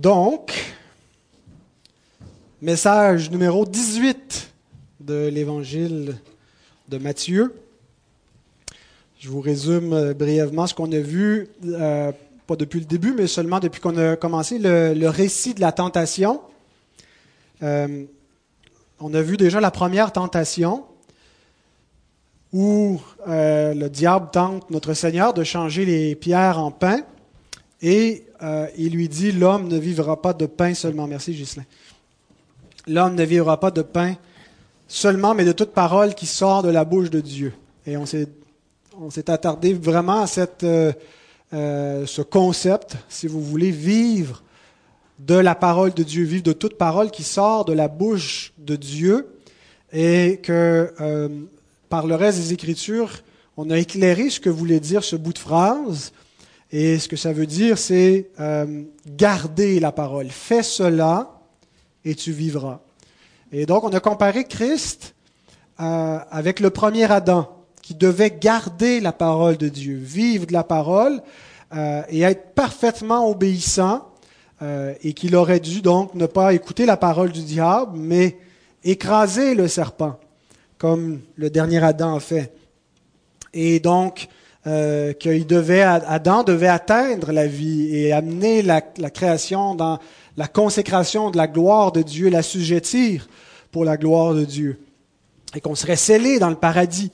Donc, message numéro 18 de l'évangile de Matthieu. Je vous résume euh, brièvement ce qu'on a vu, euh, pas depuis le début, mais seulement depuis qu'on a commencé le, récit de la tentation. Euh, on a vu déjà la première tentation où le diable tente notre Seigneur de changer les pierres en pain et euh, il lui dit, l'homme ne vivra pas de pain seulement. Merci Ghislain. L'homme ne vivra pas de pain seulement, mais de toute parole qui sort de la bouche de Dieu. Et on s'est, attardé vraiment à euh, euh, ce concept, si vous voulez, vivre de la parole de Dieu, vivre de toute parole qui sort de la bouche de Dieu, et que par le reste des Écritures, on a éclairé ce que voulait dire ce bout de phrase. Et ce que ça veut dire, c'est euh, garder la parole. Fais cela et tu vivras. Et donc, on a comparé Christ euh, avec le premier Adam, qui devait garder la parole de Dieu, vivre de la parole euh, et être parfaitement obéissant, euh, et qu'il aurait dû donc ne pas écouter la parole du diable, mais écraser le serpent, comme le dernier Adam a fait. Et donc, euh, qu'il devait, Adam devait atteindre la vie et amener la, création dans la consécration de la gloire de Dieu, l'assujettir pour la gloire de Dieu, et qu'on serait scellé dans le paradis.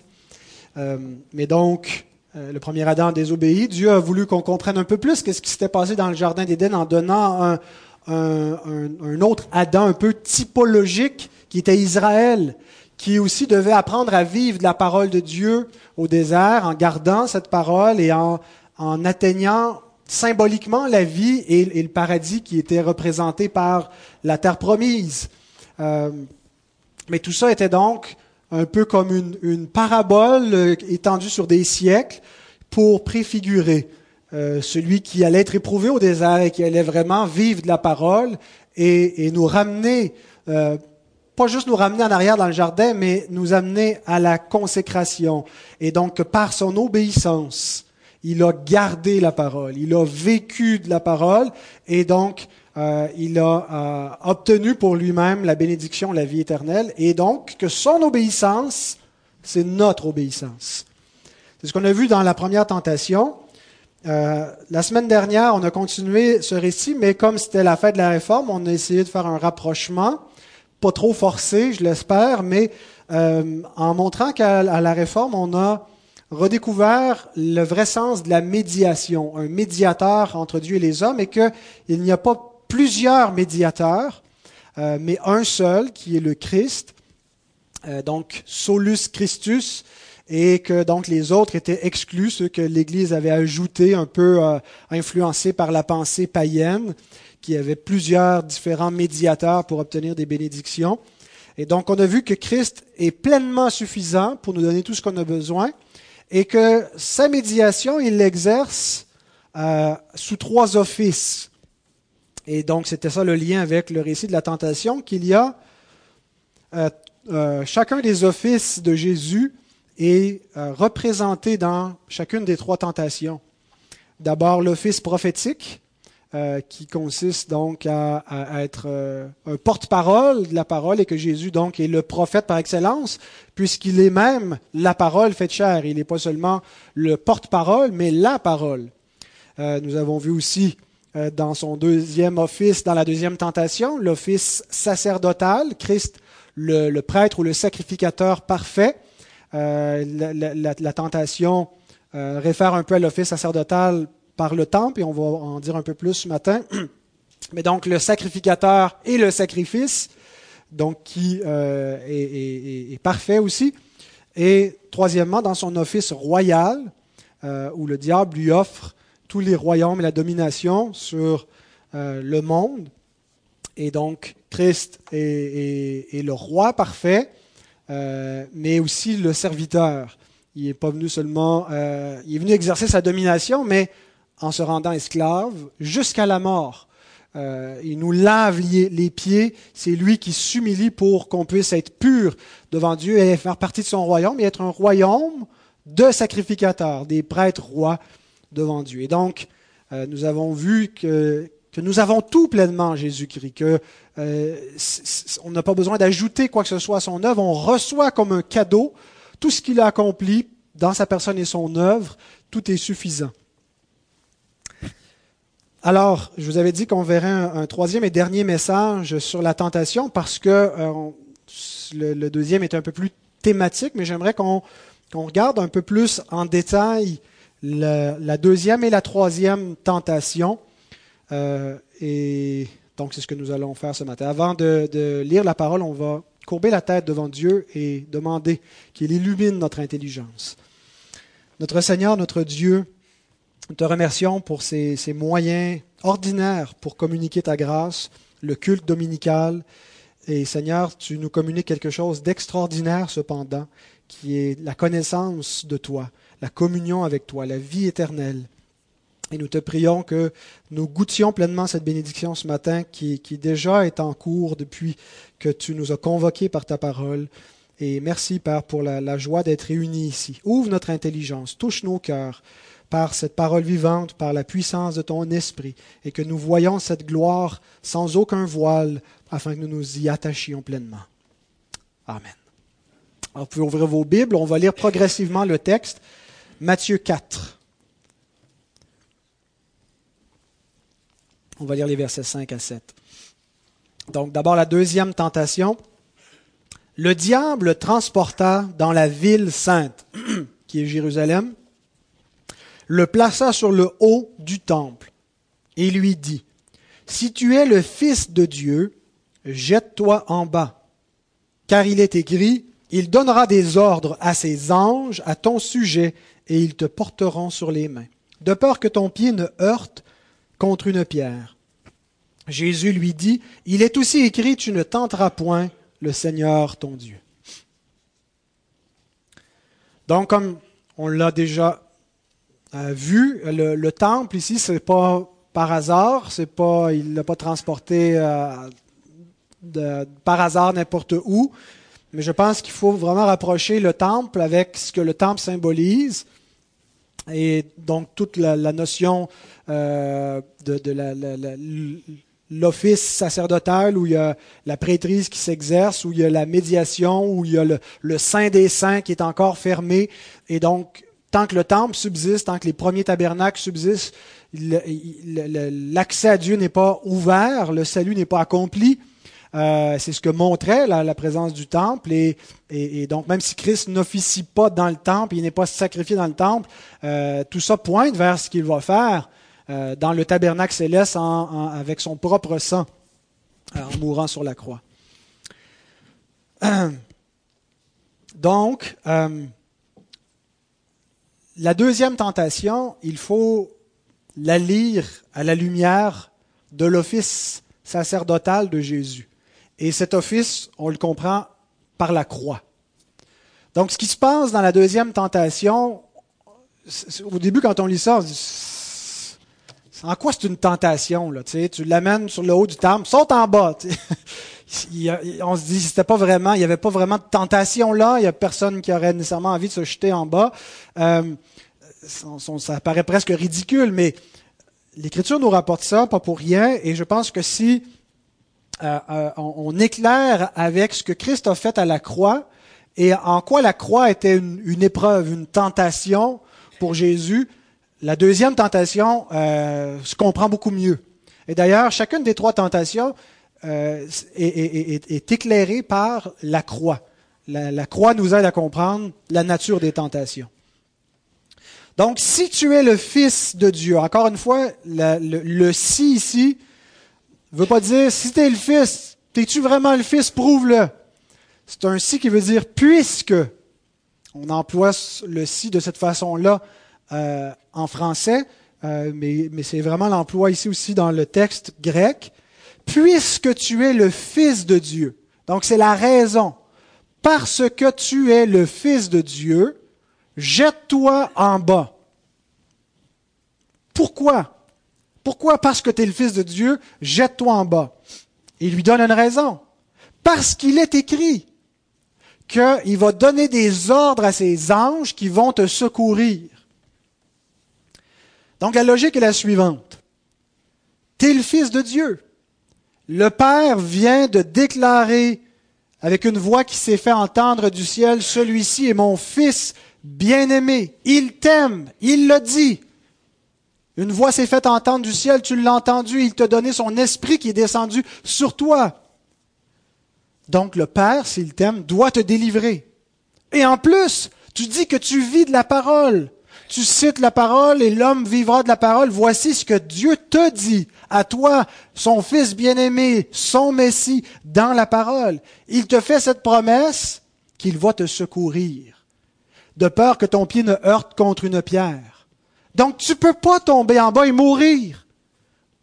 Euh, mais donc, euh, le premier Adam a désobéi. Dieu a voulu qu'on comprenne un peu plus qu'est-ce qui s'était passé dans le jardin d'Éden en donnant un autre Adam un peu typologique qui était Israël qui aussi devait apprendre à vivre de la parole de Dieu au désert en gardant cette parole et en, en atteignant symboliquement la vie et, le paradis qui était représenté par la terre promise. Euh, mais tout ça était donc un peu comme une, parabole euh, étendue sur des siècles pour préfigurer euh, celui qui allait être éprouvé au désert et qui allait vraiment vivre de la parole et, nous ramener pas juste nous ramener en arrière dans le jardin, mais nous amener à la consécration. Et donc, par son obéissance, il a gardé la parole, il a vécu de la parole, et donc, euh, il a euh, obtenu pour lui-même la bénédiction, la vie éternelle, et donc que son obéissance, c'est notre obéissance. C'est ce qu'on a vu dans la première tentation. Euh, la semaine dernière, on a continué ce récit, mais comme c'était la fête de la réforme, on a essayé de faire un rapprochement trop forcé, je l'espère, mais euh, en montrant qu'à la réforme, on a redécouvert le vrai sens de la médiation, un médiateur entre Dieu et les hommes, et qu'il n'y a pas plusieurs médiateurs, euh, mais un seul, qui est le Christ, euh, donc solus Christus, et que donc les autres étaient exclus, ceux que l'Église avait ajoutés, un peu euh, influencés par la pensée païenne qu'il y avait plusieurs différents médiateurs pour obtenir des bénédictions. Et donc, on a vu que Christ est pleinement suffisant pour nous donner tout ce qu'on a besoin et que sa médiation, il l'exerce euh, sous trois offices. Et donc, c'était ça le lien avec le récit de la tentation, qu'il y a euh, euh, chacun des offices de Jésus est euh, représenté dans chacune des trois tentations. D'abord, l'office prophétique, euh, qui consiste donc à, être euh, un porte-parole de la parole et que Jésus donc est le prophète par excellence, puisqu'il est même la parole faite chair. Il n'est pas seulement le porte-parole, mais la parole. Euh, nous avons vu aussi dans son deuxième office, dans la deuxième tentation, l'office sacerdotal, Christ, le, prêtre ou le sacrificateur parfait. La, la, tentation réfère un peu à l'office sacerdotal par le temple, et on va en dire un peu plus ce matin. Mais donc le sacrificateur et le sacrifice, donc qui euh, est, parfait aussi. Et troisièmement, dans son office royal, euh, où le diable lui offre tous les royaumes et la domination sur euh, le monde. Et donc Christ est, est le roi parfait, mais aussi le serviteur. Il n'est pas venu seulement, il est venu exercer sa domination, mais en se rendant esclave jusqu'à la mort. Euh, il nous lave les, pieds, c'est lui qui s'humilie pour qu'on puisse être pur devant Dieu et faire partie de son royaume et être un royaume de sacrificateurs, des prêtres rois devant Dieu. Et donc, euh, nous avons vu que que nous avons tout pleinement en Jésus-Christ, que euh, on n'a pas besoin d'ajouter quoi que ce soit à son œuvre, on reçoit comme un cadeau tout ce qu'il a accompli dans sa personne et son œuvre, tout est suffisant. Alors, je vous avais dit qu'on verrait un, troisième et dernier message sur la tentation parce que euh, le, deuxième est un peu plus thématique, mais j'aimerais qu'on regarde un peu plus en détail la deuxième et la troisième tentation. Euh, et donc, c'est ce que nous allons faire ce matin. Avant de, lire la parole, on va courber la tête devant Dieu et demander qu'il illumine notre intelligence. Notre Seigneur, notre Dieu, te remercions pour ces, ces, moyens ordinaires pour communiquer ta grâce, le culte dominical. Et Seigneur, tu nous communiques quelque chose d'extraordinaire cependant, qui est la connaissance de toi, la communion avec toi, la vie éternelle. Et nous te prions que nous goûtions pleinement cette bénédiction ce matin qui, déjà est en cours depuis que tu nous as convoqués par ta parole. Et merci, Père, pour la, la joie d'être réunis ici. Ouvre notre intelligence, touche nos cœurs par cette parole vivante, par la puissance de ton esprit, et que nous voyons cette gloire sans aucun voile, afin que nous nous y attachions pleinement. Amen. Alors, vous pouvez ouvrir vos Bibles, on va lire progressivement le texte. Matthieu 4. On va lire les versets 5 à 7. Donc d'abord la deuxième tentation. Le diable transporta dans la ville sainte, qui est Jérusalem, le plaça sur le haut du temple et lui dit, Si tu es le Fils de Dieu, jette-toi en bas, car il est écrit, Il donnera des ordres à ses anges à ton sujet, et ils te porteront sur les mains, de peur que ton pied ne heurte contre une pierre. Jésus lui dit, Il est aussi écrit, tu ne tenteras point le Seigneur ton Dieu. Donc, comme on l'a déjà vu, le, temple ici, c'est pas par hasard, c'est pas, il l'a pas transporté euh, par hasard n'importe où, mais je pense qu'il faut vraiment rapprocher le temple avec ce que le temple symbolise. Et donc toute la, notion euh, de, l'office sacerdotal, où il y a la prêtrise qui s'exerce, où il y a la médiation, où il y a le, le Saint des Saints qui est encore fermé. Et donc, tant que le temple subsiste, tant que les premiers tabernacles subsistent, l'accès à Dieu n'est pas ouvert, le salut n'est pas accompli. Euh, c'est ce que montrait la, présence du temple. Et, donc, même si Christ n'officie pas dans le temple, il n'est pas sacrifié dans le temple, euh, tout ça pointe vers ce qu'il va faire euh, dans le tabernacle céleste avec son propre sang, en mourant sur la croix. Donc, la deuxième tentation, il faut la lire à la lumière de l'office sacerdotal de Jésus. Et cet office, on le comprend par la croix. Donc, ce qui se passe dans la deuxième tentation, au début, quand on lit ça, on se dit, en quoi c'est une tentation? Là, tu l'amènes sur le haut du temple, saute en bas. On se dit, c'était pas vraiment, il n'y avait pas vraiment de tentation là, il n'y a personne qui aurait nécessairement envie de se jeter en bas. Euh, ça paraît presque ridicule, mais l'Écriture nous rapporte ça, pas pour rien, et je pense que si euh, euh, on, éclaire avec ce que Christ a fait à la croix et en quoi la croix était une, épreuve, une tentation pour Jésus, la deuxième tentation euh, se comprend beaucoup mieux. Et d'ailleurs, chacune des trois tentations est, éclairée par la croix. La, croix nous aide à comprendre la nature des tentations. Donc, si tu es le Fils de Dieu, encore une fois, le, si ici ne veut pas dire si tu es le Fils, es-tu vraiment le Fils, prouve-le. C'est un si qui veut dire puisque. On emploie le si de cette façon-là euh, en français, euh, mais c'est vraiment l'emploi ici aussi dans le texte grec. Puisque tu es le Fils de Dieu. Donc c'est la raison. Parce que tu es le Fils de Dieu, jette-toi en bas. Pourquoi? Pourquoi Parce que tu es le Fils de Dieu, jette-toi en bas? Il lui donne une raison. Parce qu'il est écrit qu'il va donner des ordres à ses anges qui vont te secourir. Donc la logique est la suivante. tu es le Fils de Dieu. Le Père vient de déclarer avec une voix qui s'est fait entendre du ciel, celui-ci est mon Fils bien-aimé. Il t'aime, il le dit. Une voix s'est faite entendre du ciel, tu l'as entendu, il t'a donné son esprit qui est descendu sur toi. Donc le Père, s'il t'aime, doit te délivrer. Et en plus, tu dis que tu vis de la parole. Tu cites la parole et l'homme vivra de la parole. Voici ce que Dieu te dit à toi, son fils bien-aimé, son Messie, dans la parole. Il te fait cette promesse qu'il va te secourir, de peur que ton pied ne heurte contre une pierre. Donc tu ne peux pas tomber en bas et mourir.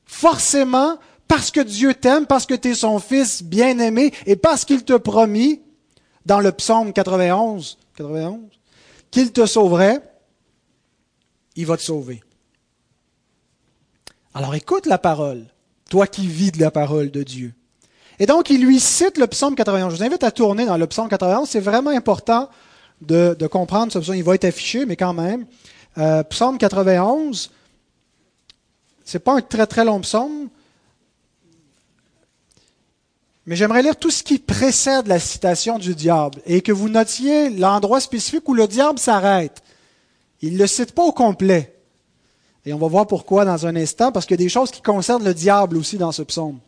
Forcément, parce que Dieu t'aime, parce que tu es son fils bien-aimé et parce qu'il te promis, dans le psaume 91, 91 qu'il te sauverait, il va te sauver. Alors écoute la parole, toi qui vis de la parole de Dieu. Et donc, il lui cite le psaume 91. Je vous invite à tourner dans le psaume 91. C'est vraiment important de, comprendre ce psaume. Il va être affiché, mais quand même. Euh, psaume 91, c'est pas un très très long psaume, mais j'aimerais lire tout ce qui précède la citation du diable et que vous notiez l'endroit spécifique où le diable s'arrête. Il ne le cite pas au complet. Et on va voir pourquoi dans un instant, parce qu'il y a des choses qui concernent le diable aussi dans ce psaume.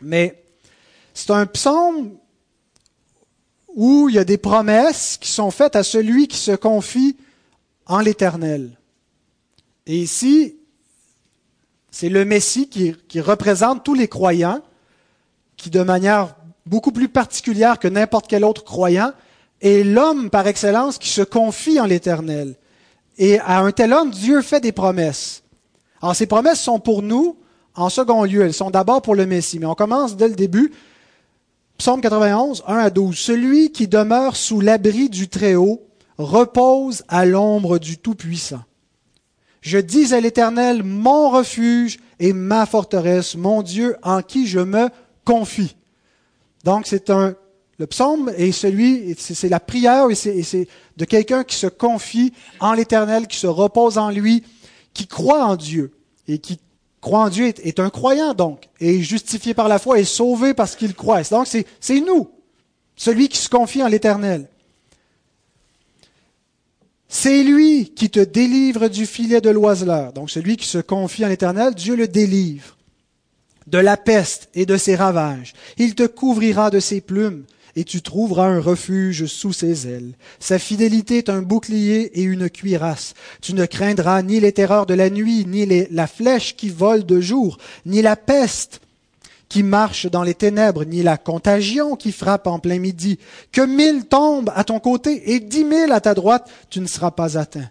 Mais c'est un psaume où il y a des promesses qui sont faites à celui qui se confie en l'Éternel. Et ici, c'est le Messie qui, qui, représente tous les croyants, qui de manière beaucoup plus particulière que n'importe quel autre croyant, est l'homme par excellence qui se confie en l'Éternel. Et à un tel homme, Dieu fait des promesses. Alors ces promesses sont pour nous en second lieu, elles sont d'abord pour le Messie. Mais on commence dès le début. Psaume 91, 1 à 12. Celui qui demeure sous l'abri du Très-Haut repose à l'ombre du Tout-Puissant. Je dis à l'Éternel, mon refuge et ma forteresse, mon Dieu en qui je me confie. Donc c'est un le psaume est celui, c'est la prière et c'est de quelqu'un qui se confie en l'Éternel, qui se repose en lui, qui croit en Dieu et qui croit en Dieu est, un croyant donc, et justifié par la foi et sauvé parce qu'il croit. Donc c'est nous, celui qui se confie en l'Éternel. C'est lui qui te délivre du filet de l'oiseleur. Donc celui qui se confie en l'Éternel, Dieu le délivre de la peste et de ses ravages. Il te couvrira de ses plumes et tu trouveras un refuge sous ses ailes. Sa fidélité est un bouclier et une cuirasse. Tu ne craindras ni les terreurs de la nuit, ni la flèche qui vole de jour, ni la peste qui marche dans les ténèbres, ni la contagion qui frappe en plein midi. Que mille tombent à ton côté et dix mille à ta droite, tu ne seras pas atteint.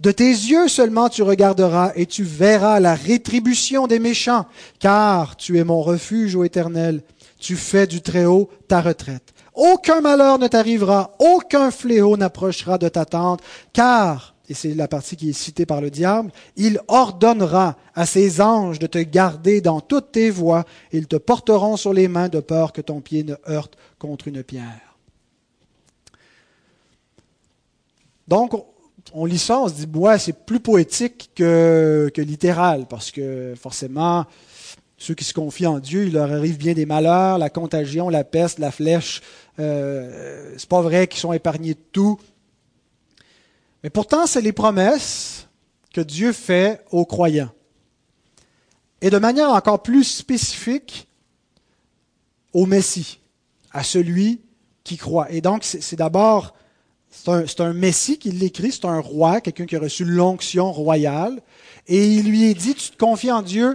De tes yeux seulement tu regarderas et tu verras la rétribution des méchants, car tu es mon refuge, ô Éternel. Tu fais du Très-Haut ta retraite. Aucun malheur ne t'arrivera, aucun fléau n'approchera de ta tente, car et c'est la partie qui est citée par le diable, il ordonnera à ses anges de te garder dans toutes tes voies, ils te porteront sur les mains de peur que ton pied ne heurte contre une pierre. Donc, on lit ça, on se dit, c'est plus poétique que, que littéral, parce que forcément, ceux qui se confient en Dieu, il leur arrive bien des malheurs, la contagion, la peste, la flèche. Euh, c'est pas vrai qu'ils sont épargnés de tout. Mais pourtant, c'est les promesses que Dieu fait aux croyants. Et de manière encore plus spécifique au Messie, à celui qui croit. Et donc, c'est d'abord, c'est un, Messie qui l'écrit, c'est un roi, quelqu'un qui a reçu l'onction royale, et il lui est dit, tu te confies en Dieu,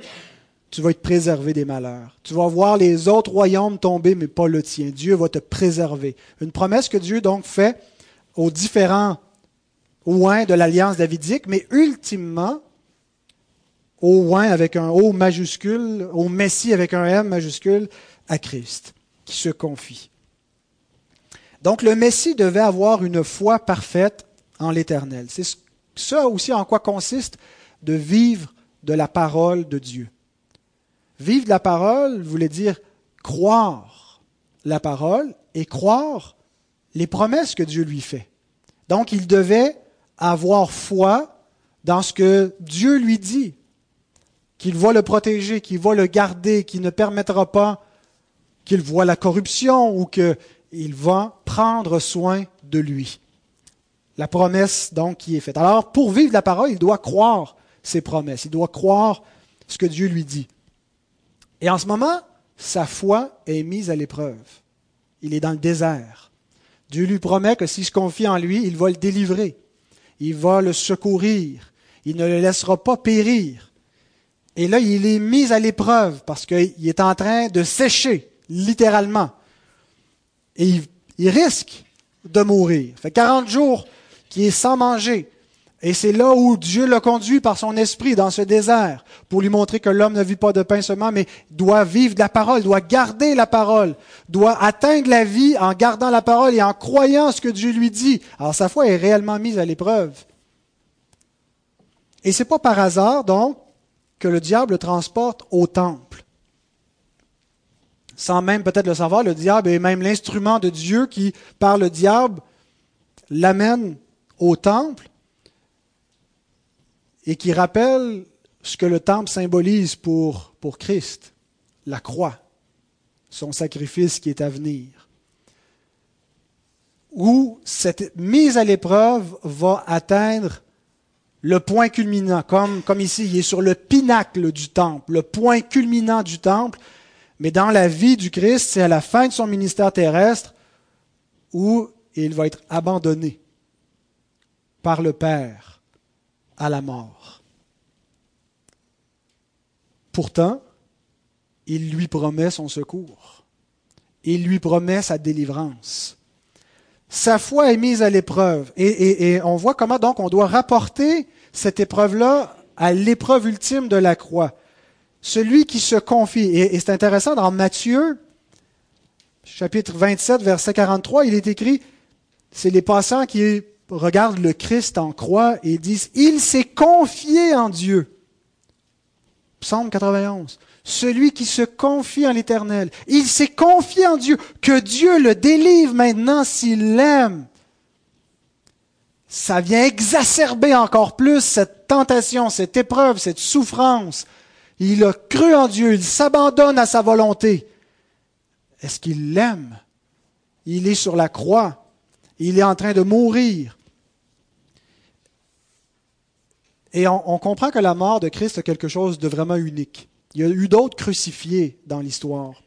tu vas être préservé des malheurs. Tu vas voir les autres royaumes tomber, mais pas le tien. Dieu va te préserver. Une promesse que Dieu donc fait aux différents oin de l'alliance davidique, mais ultimement au oin avec un O majuscule, au Messie avec un M majuscule, à Christ, qui se confie. Donc le Messie devait avoir une foi parfaite en l'Éternel. C'est ça aussi en quoi consiste de vivre de la parole de Dieu. Vivre la parole voulait dire croire la parole et croire les promesses que Dieu lui fait. Donc il devait avoir foi dans ce que Dieu lui dit. qu'il va le protéger, qu'il va le garder, qu'il ne permettra pas qu'il voit la corruption ou qu'il va prendre soin de lui. La promesse, donc, qui est faite. Alors, pour vivre la parole, il doit croire ses promesses. Il doit croire ce que Dieu lui dit. Et en ce moment, sa foi est mise à l'épreuve. Il est dans le désert. Dieu lui promet que s'il se confie en lui, il va le délivrer. Il va le secourir. Il ne le laissera pas périr. Et là, il est mis à l'épreuve parce qu'il est en train de sécher, littéralement. Et il, risque de mourir. Ça fait 40 jours qu'il est sans manger. Et c'est là où Dieu le conduit par son esprit dans ce désert pour lui montrer que l'homme ne vit pas de pain seulement, mais doit vivre de la parole, doit garder la parole, doit atteindre la vie en gardant la parole et en croyant ce que Dieu lui dit. Alors sa foi est réellement mise à l'épreuve. Et c'est pas par hasard, donc, que le diable le transporte au temple. Sans même peut-être le savoir, le diable est même l'instrument de Dieu qui, par le diable, l'amène au temple et qui rappelle ce que le temple symbolise pour, pour Christ, la croix, son sacrifice qui est à venir. Où cette mise à l'épreuve va atteindre le point culminant, comme, comme ici, il est sur le pinacle du temple, le point culminant du temple, mais dans la vie du Christ, c'est à la fin de son ministère terrestre où il va être abandonné par le Père à la mort. Pourtant, il lui promet son secours. Il lui promet sa délivrance. Sa foi est mise à l'épreuve. Et, on voit comment donc on doit rapporter cette épreuve-là à l'épreuve ultime de la croix. Celui qui se confie. Et, et c'est intéressant, dans Matthieu, chapitre 27, verset 43, il est écrit, c'est les passants qui regardent le Christ en croix et disent, il s'est confié en Dieu. Psaume 91. Celui qui se confie en l'Éternel. Il s'est confié en Dieu. Que Dieu le délivre maintenant s'il l'aime. Ça vient exacerber encore plus cette tentation, cette épreuve, cette souffrance. Il a cru en Dieu, il s'abandonne à sa volonté. Est-ce qu'il l'aime? Il est sur la croix, il est en train de mourir. Et on, comprend que la mort de Christ est quelque chose de vraiment unique. Il y a eu d'autres crucifiés dans l'histoire.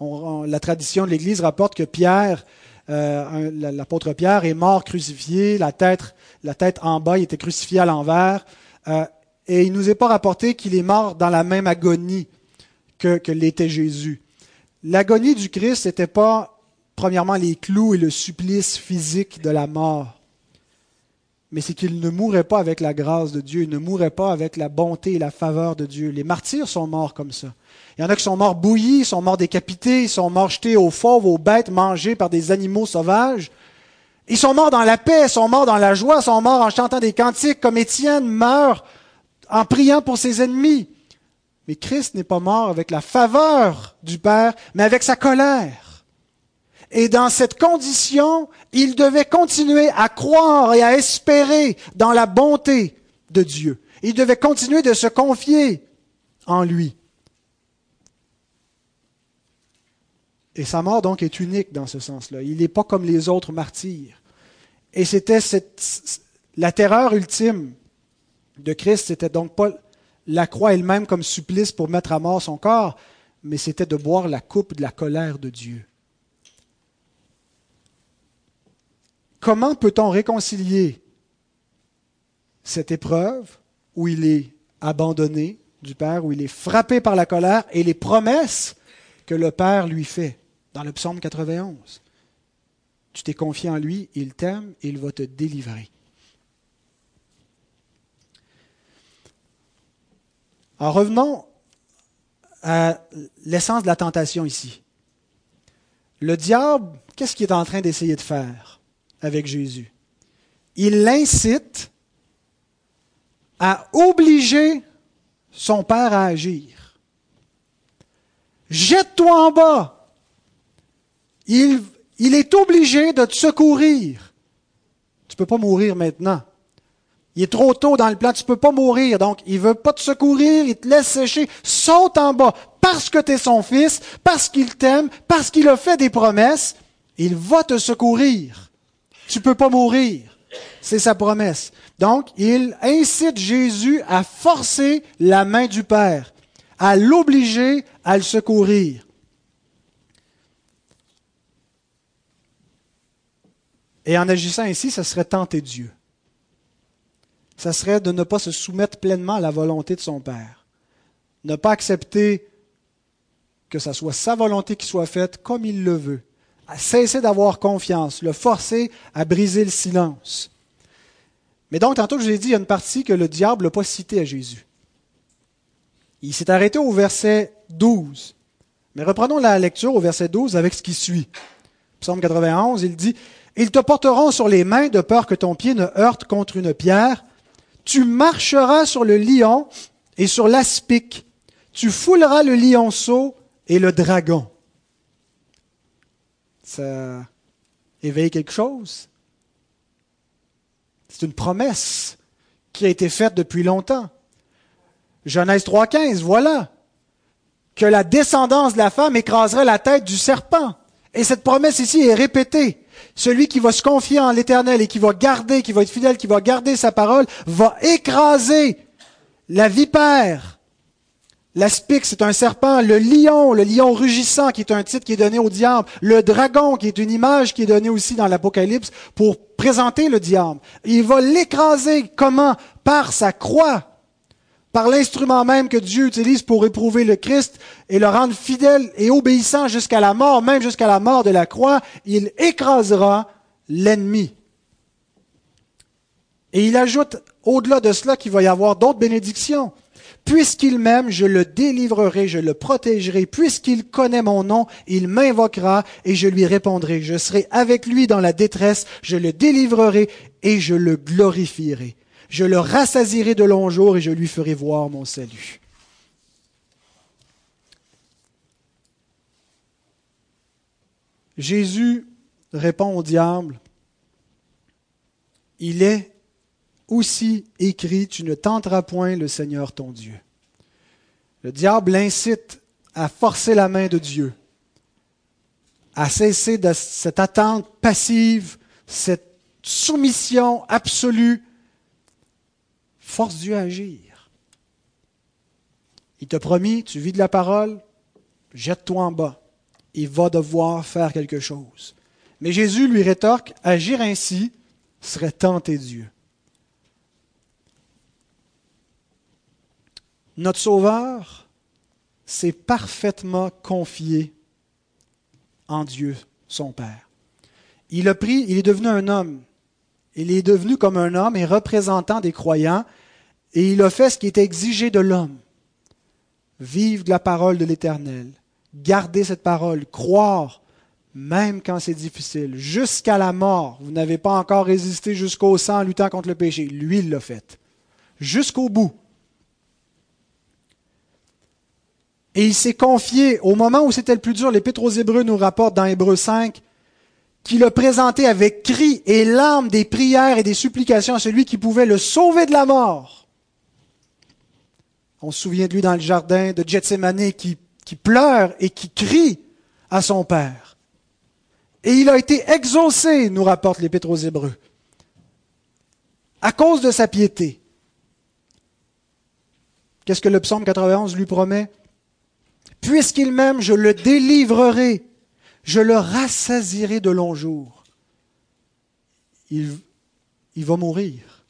la tradition de l'Église rapporte que Pierre, euh, l'apôtre Pierre, est mort crucifié, la tête, en bas, il était crucifié à l'envers. Euh, et il ne nous est pas rapporté qu'il est mort dans la même agonie que, que l'était Jésus. L'agonie du Christ n'était pas, premièrement, les clous et le supplice physique de la mort mais c'est qu'il ne mourrait pas avec la grâce de Dieu, il ne mourrait pas avec la bonté et la faveur de Dieu. Les martyrs sont morts comme ça. Il y en a qui sont morts bouillis, sont morts décapités, ils sont morts jetés aux fauves, aux bêtes, mangés par des animaux sauvages. Ils sont morts dans la paix, sont morts dans la joie, sont morts en chantant des cantiques, comme Étienne meurt en priant pour ses ennemis. Mais Christ n'est pas mort avec la faveur du Père, mais avec sa colère. Et dans cette condition, il devait continuer à croire et à espérer dans la bonté de Dieu. Il devait continuer de se confier en lui. Et sa mort donc est unique dans ce sens-là. Il n'est pas comme les autres martyrs. Et c'était la terreur ultime de Christ, c'était donc pas la croix elle-même comme supplice pour mettre à mort son corps, mais c'était de boire la coupe de la colère de Dieu. Comment peut-on réconcilier cette épreuve où il est abandonné du Père, où il est frappé par la colère et les promesses que le Père lui fait? Dans le psaume 91 Tu t'es confié en lui, il t'aime, il va te délivrer. En revenons à l'essence de la tentation ici. Le diable, qu'est-ce qu'il est en train d'essayer de faire? Avec Jésus. Il l'incite à obliger son père à agir. Jette-toi en bas. Il, est obligé de te secourir. Tu ne peux pas mourir maintenant. Il est trop tôt dans le plan, tu peux pas mourir. Donc, il veut pas te secourir, il te laisse sécher. Saute en bas parce que tu es son fils, parce qu'il t'aime, parce qu'il a fait des promesses. Il va te secourir. Tu peux pas mourir. C'est sa promesse. Donc, il incite Jésus à forcer la main du Père, à l'obliger à le secourir. Et en agissant ainsi, ça serait tenter Dieu. Ça serait de ne pas se soumettre pleinement à la volonté de son Père. Ne pas accepter que ce soit sa volonté qui soit faite comme il le veut. À cesser d'avoir confiance, le forcer à briser le silence. Mais donc, tantôt, je vous ai dit, il y a une partie que le diable n'a pas citée à Jésus. Il s'est arrêté au verset 12. Mais reprenons la lecture au verset 12 avec ce qui suit. Psaume 91, il dit, Ils te porteront sur les mains de peur que ton pied ne heurte contre une pierre. Tu marcheras sur le lion et sur l'aspic. Tu fouleras le lionceau et le dragon. Ça éveille quelque chose. C'est une promesse qui a été faite depuis longtemps. Genèse 3.15, voilà, que la descendance de la femme écraserait la tête du serpent. Et cette promesse ici est répétée. Celui qui va se confier en l'Éternel et qui va garder, qui va être fidèle, qui va garder sa parole, va écraser la vipère, L'aspic, c'est un serpent. Le lion, le lion rugissant, qui est un titre qui est donné au diable. Le dragon, qui est une image qui est donnée aussi dans l'Apocalypse pour présenter le diable. Il va l'écraser. Comment? Par sa croix. Par l'instrument même que Dieu utilise pour éprouver le Christ et le rendre fidèle et obéissant jusqu'à la mort, même jusqu'à la mort de la croix, il écrasera l'ennemi. Et il ajoute au-delà de cela qu'il va y avoir d'autres bénédictions. Puisqu'il m'aime, je le délivrerai, je le protégerai. Puisqu'il connaît mon nom, il m'invoquera et je lui répondrai. Je serai avec lui dans la détresse, je le délivrerai et je le glorifierai. Je le rassasierai de longs jours et je lui ferai voir mon salut. Jésus répond au diable, il est aussi écrit, tu ne tenteras point le Seigneur ton Dieu. Le diable incite à forcer la main de Dieu, à cesser de cette attente passive, cette soumission absolue. Force Dieu à agir. Il t'a promis, tu vis de la parole, jette-toi en bas. Il va devoir faire quelque chose. Mais Jésus lui rétorque, agir ainsi serait tenter Dieu. Notre Sauveur s'est parfaitement confié en Dieu, son Père. Il a pris, il est devenu un homme. Il est devenu comme un homme et représentant des croyants, et il a fait ce qui était exigé de l'homme. Vivre de la parole de l'Éternel, garder cette parole, croire, même quand c'est difficile, jusqu'à la mort. Vous n'avez pas encore résisté jusqu'au sang en luttant contre le péché. Lui, il l'a fait. Jusqu'au bout. Et il s'est confié, au moment où c'était le plus dur, l'Épître aux Hébreux nous rapporte dans Hébreux 5, qu'il a présenté avec cris et larmes des prières et des supplications à celui qui pouvait le sauver de la mort. On se souvient de lui dans le jardin de Gethsemane qui, qui pleure et qui crie à son Père. Et il a été exaucé, nous rapporte l'Épître aux Hébreux, à cause de sa piété. Qu'est-ce que le psaume 91 lui promet? Puisqu'il m'aime, je le délivrerai, je le rassasierai de longs jours. Il, il va mourir.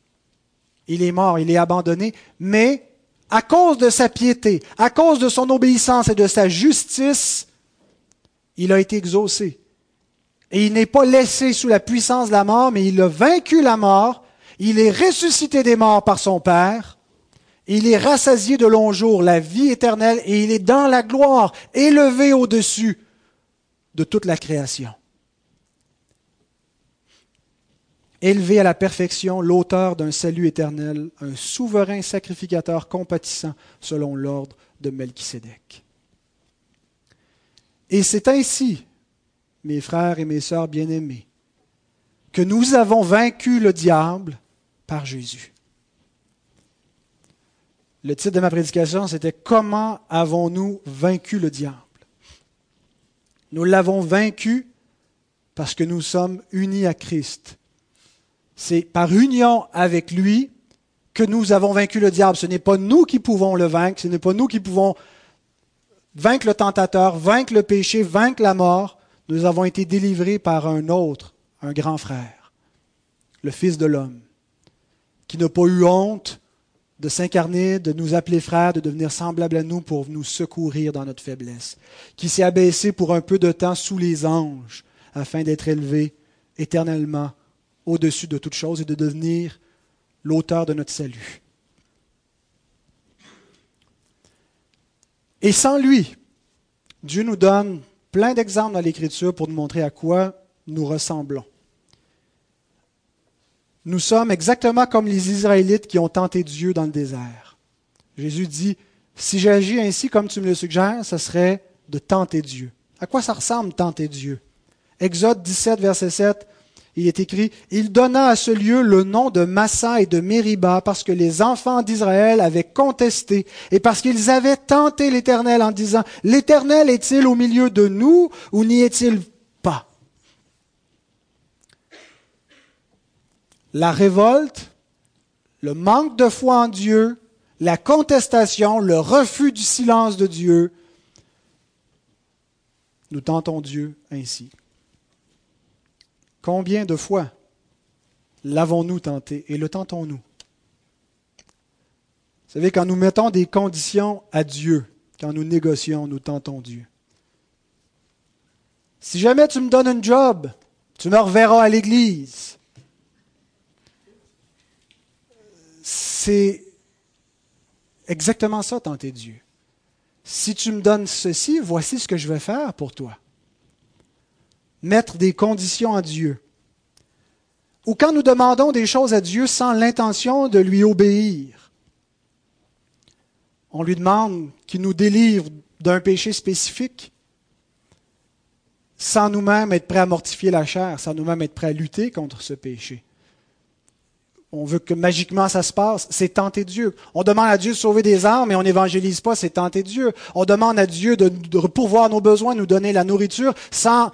Il est mort, il est abandonné, mais à cause de sa piété, à cause de son obéissance et de sa justice, il a été exaucé. Et il n'est pas laissé sous la puissance de la mort, mais il a vaincu la mort, il est ressuscité des morts par son Père, il est rassasié de longs jours, la vie éternelle, et il est dans la gloire, élevé au-dessus de toute la création. Élevé à la perfection, l'auteur d'un salut éternel, un souverain sacrificateur compatissant selon l'ordre de Melchisédek. Et c'est ainsi, mes frères et mes sœurs bien-aimés, que nous avons vaincu le diable par Jésus. Le titre de ma prédication, c'était Comment avons-nous vaincu le diable? Nous l'avons vaincu parce que nous sommes unis à Christ. C'est par union avec lui que nous avons vaincu le diable. Ce n'est pas nous qui pouvons le vaincre, ce n'est pas nous qui pouvons vaincre le tentateur, vaincre le péché, vaincre la mort. Nous avons été délivrés par un autre, un grand frère, le Fils de l'homme, qui n'a pas eu honte de s'incarner, de nous appeler frères, de devenir semblable à nous pour nous secourir dans notre faiblesse, qui s'est abaissé pour un peu de temps sous les anges afin d'être élevé éternellement au-dessus de toute chose et de devenir l'auteur de notre salut. Et sans lui, Dieu nous donne plein d'exemples dans l'Écriture pour nous montrer à quoi nous ressemblons. Nous sommes exactement comme les Israélites qui ont tenté Dieu dans le désert. Jésus dit, si j'agis ainsi comme tu me le suggères, ce serait de tenter Dieu. À quoi ça ressemble tenter Dieu? Exode 17, verset 7, il est écrit, Il donna à ce lieu le nom de Massa et de Mériba parce que les enfants d'Israël avaient contesté et parce qu'ils avaient tenté l'Éternel en disant, L'Éternel est-il au milieu de nous ou n'y est-il pas La révolte, le manque de foi en Dieu, la contestation, le refus du silence de Dieu, nous tentons Dieu ainsi. Combien de fois l'avons-nous tenté et le tentons-nous? Vous savez, quand nous mettons des conditions à Dieu, quand nous négocions, nous tentons Dieu. Si jamais tu me donnes un job, tu me reverras à l'église. C'est exactement ça, tenter Dieu. Si tu me donnes ceci, voici ce que je vais faire pour toi mettre des conditions à Dieu. Ou quand nous demandons des choses à Dieu sans l'intention de lui obéir. On lui demande qu'il nous délivre d'un péché spécifique sans nous-mêmes être prêts à mortifier la chair, sans nous-mêmes être prêts à lutter contre ce péché. On veut que magiquement ça se passe, c'est tenter Dieu. On demande à Dieu de sauver des âmes, mais on n'évangélise pas, c'est tenter Dieu. On demande à Dieu de, de pourvoir nos besoins, nous donner la nourriture, sans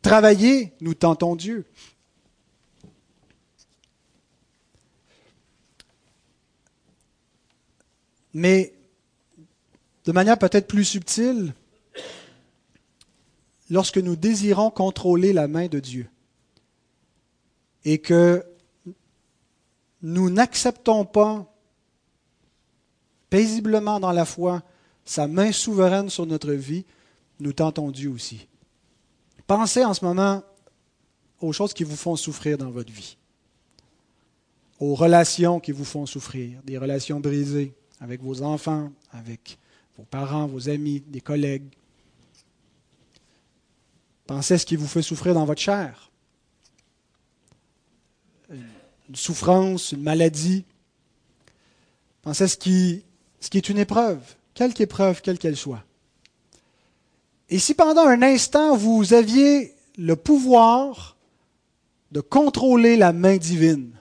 travailler, nous tentons Dieu. Mais de manière peut-être plus subtile, lorsque nous désirons contrôler la main de Dieu et que nous n'acceptons pas paisiblement dans la foi sa main souveraine sur notre vie, nous tentons Dieu aussi. Pensez en ce moment aux choses qui vous font souffrir dans votre vie, aux relations qui vous font souffrir, des relations brisées avec vos enfants, avec vos parents, vos amis, des collègues. Pensez à ce qui vous fait souffrir dans votre chair. Une souffrance, une maladie. Pensez à ce qui, est une épreuve, quelque épreuve, quelle qu'elle soit. Et si pendant un instant vous aviez le pouvoir de contrôler la main divine,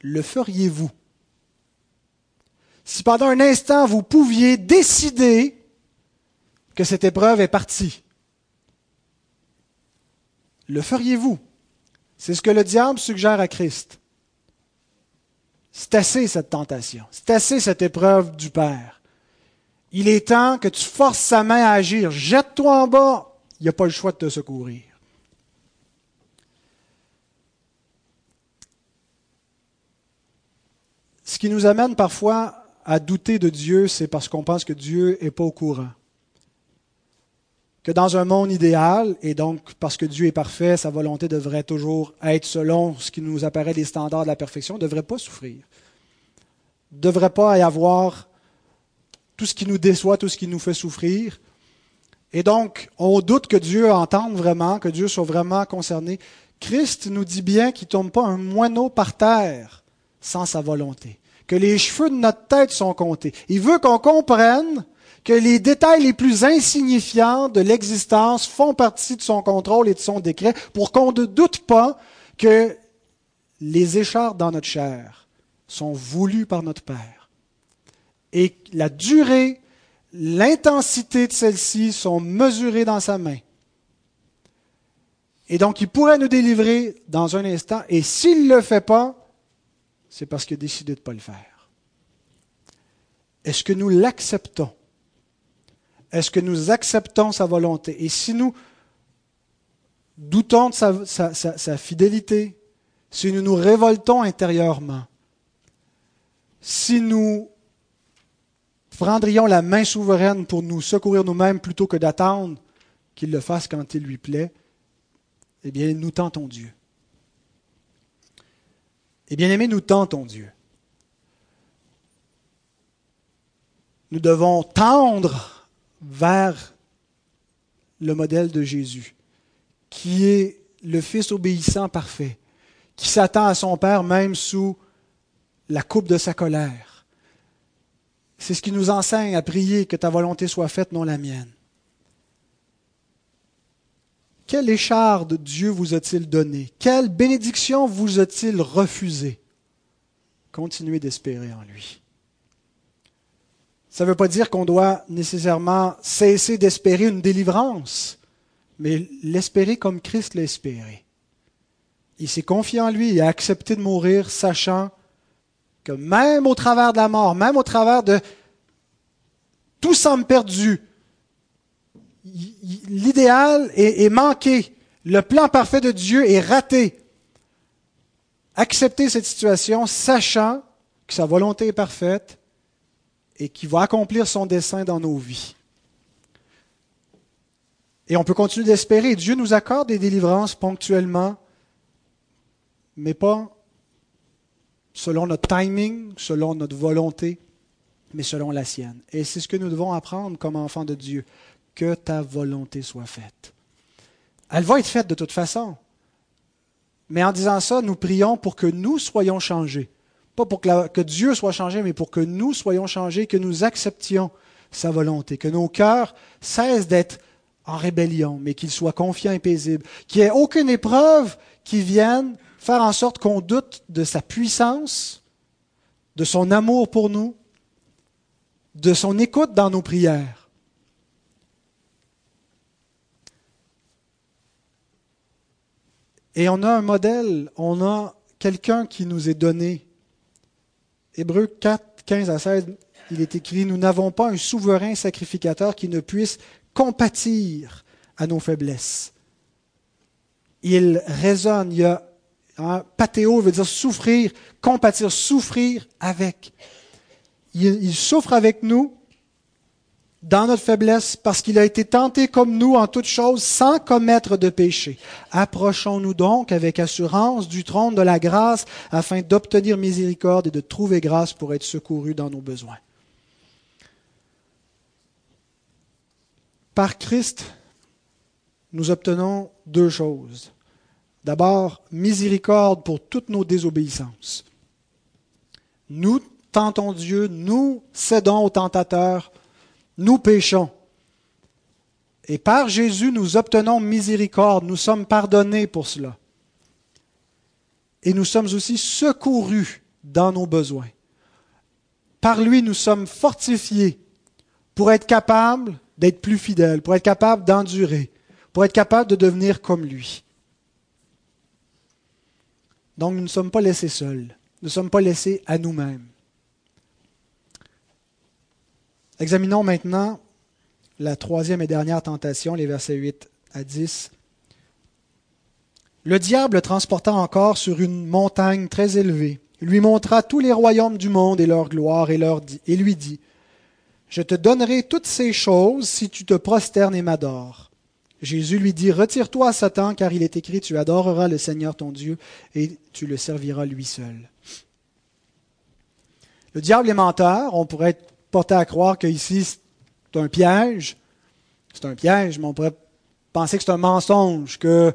le feriez-vous? Si pendant un instant vous pouviez décider que cette épreuve est partie, le feriez-vous? C'est ce que le diable suggère à Christ. C'est assez cette tentation, c'est assez cette épreuve du Père. Il est temps que tu forces sa main à agir. Jette-toi en bas. Il n'y a pas le choix de te secourir. Ce qui nous amène parfois à douter de Dieu, c'est parce qu'on pense que Dieu n'est pas au courant. Que dans un monde idéal, et donc parce que Dieu est parfait, sa volonté devrait toujours être selon ce qui nous apparaît des standards de la perfection, ne devrait pas souffrir. Ne devrait pas y avoir tout ce qui nous déçoit, tout ce qui nous fait souffrir. Et donc, on doute que Dieu entende vraiment, que Dieu soit vraiment concerné. Christ nous dit bien qu'il ne tombe pas un moineau par terre sans sa volonté, que les cheveux de notre tête sont comptés. Il veut qu'on comprenne que les détails les plus insignifiants de l'existence font partie de son contrôle et de son décret pour qu'on ne doute pas que les écharpes dans notre chair sont voulues par notre Père Et la durée, l'intensité de celle-ci sont mesurées dans sa main. Et donc, il pourrait nous délivrer dans un instant. Et s'il ne le fait pas, c'est parce qu'il a décidé de ne pas le faire. Est-ce que nous l'acceptons? Est-ce que nous acceptons sa volonté? Et si nous doutons de sa, fidélité, si nous nous révoltons intérieurement, si nous prendrions la main souveraine pour nous secourir nous-mêmes plutôt que d'attendre qu'il le fasse quand il lui plaît, eh bien, nous tentons Dieu. Et bien aimé, nous tentons Dieu. Nous devons tendre vers le modèle de Jésus, qui est le Fils obéissant parfait, qui s'attend à son Père même sous la coupe de sa colère. C'est ce qui nous enseigne à prier que ta volonté soit faite, non la mienne. Quelle écharde Dieu vous a-t-il donné Quelle bénédiction vous a-t-il refusé Continuez d'espérer en lui. Ça ne veut pas dire qu'on doit nécessairement cesser d'espérer une délivrance, mais l'espérer comme Christ l'a espéré. Il s'est confié en lui et a accepté de mourir, sachant que même au travers de la mort, même au travers de tout semble perdu, l'idéal est, manqué. Le plan parfait de Dieu est raté. Accepter cette situation, sachant que sa volonté est parfaite et qu'il va accomplir son dessein dans nos vies. Et on peut continuer d'espérer. Dieu nous accorde des délivrances ponctuellement, mais pas selon notre timing, selon notre volonté, mais selon la sienne. Et c'est ce que nous devons apprendre comme enfants de Dieu que ta volonté soit faite. Elle va être faite de toute façon. Mais en disant ça, nous prions pour que nous soyons changés. Pas pour que, Dieu soit changé, mais pour que nous soyons changés, que nous acceptions sa volonté, que nos cœurs cessent d'être en rébellion, mais qu'ils soient confiants et paisibles, qu'il n'y ait aucune épreuve qui vienne faire en sorte qu'on doute de sa puissance, de son amour pour nous, de son écoute dans nos prières. Et on a un modèle, on a quelqu'un qui nous est donné. Hébreu 4, 15 à 16, il est écrit, Nous n'avons pas un souverain sacrificateur qui ne puisse compatir à nos faiblesses. Il résonne, il y a hein, patéo veut dire souffrir, compatir, souffrir avec. il souffre avec nous dans notre faiblesse, parce qu'il a été tenté comme nous en toutes choses sans commettre de péché. Approchons-nous donc avec assurance du trône de la grâce afin d'obtenir miséricorde et de trouver grâce pour être secourus dans nos besoins. Par Christ, nous obtenons deux choses. D'abord, miséricorde pour toutes nos désobéissances. Nous tentons Dieu, nous cédons au tentateur nous péchons. Et par Jésus, nous obtenons miséricorde, nous sommes pardonnés pour cela. Et nous sommes aussi secourus dans nos besoins. Par lui, nous sommes fortifiés pour être capables d'être plus fidèles, pour être capables d'endurer, pour être capables de devenir comme lui. Donc nous ne sommes pas laissés seuls, nous ne sommes pas laissés à nous-mêmes. Examinons maintenant la troisième et dernière tentation, les versets 8 à 10. Le diable transporta encore sur une montagne très élevée, lui montra tous les royaumes du monde et leur gloire, et, leur et lui dit, Je te donnerai toutes ces choses si tu te prosternes et m'adores. Jésus lui dit, Retire-toi, Satan, car il est écrit, Tu adoreras le Seigneur ton Dieu, et tu le serviras lui seul. Le diable est menteur, on pourrait porté à croire qu'ici, c'est un piège. C'est un piège, mais on pourrait penser que c'est un mensonge, que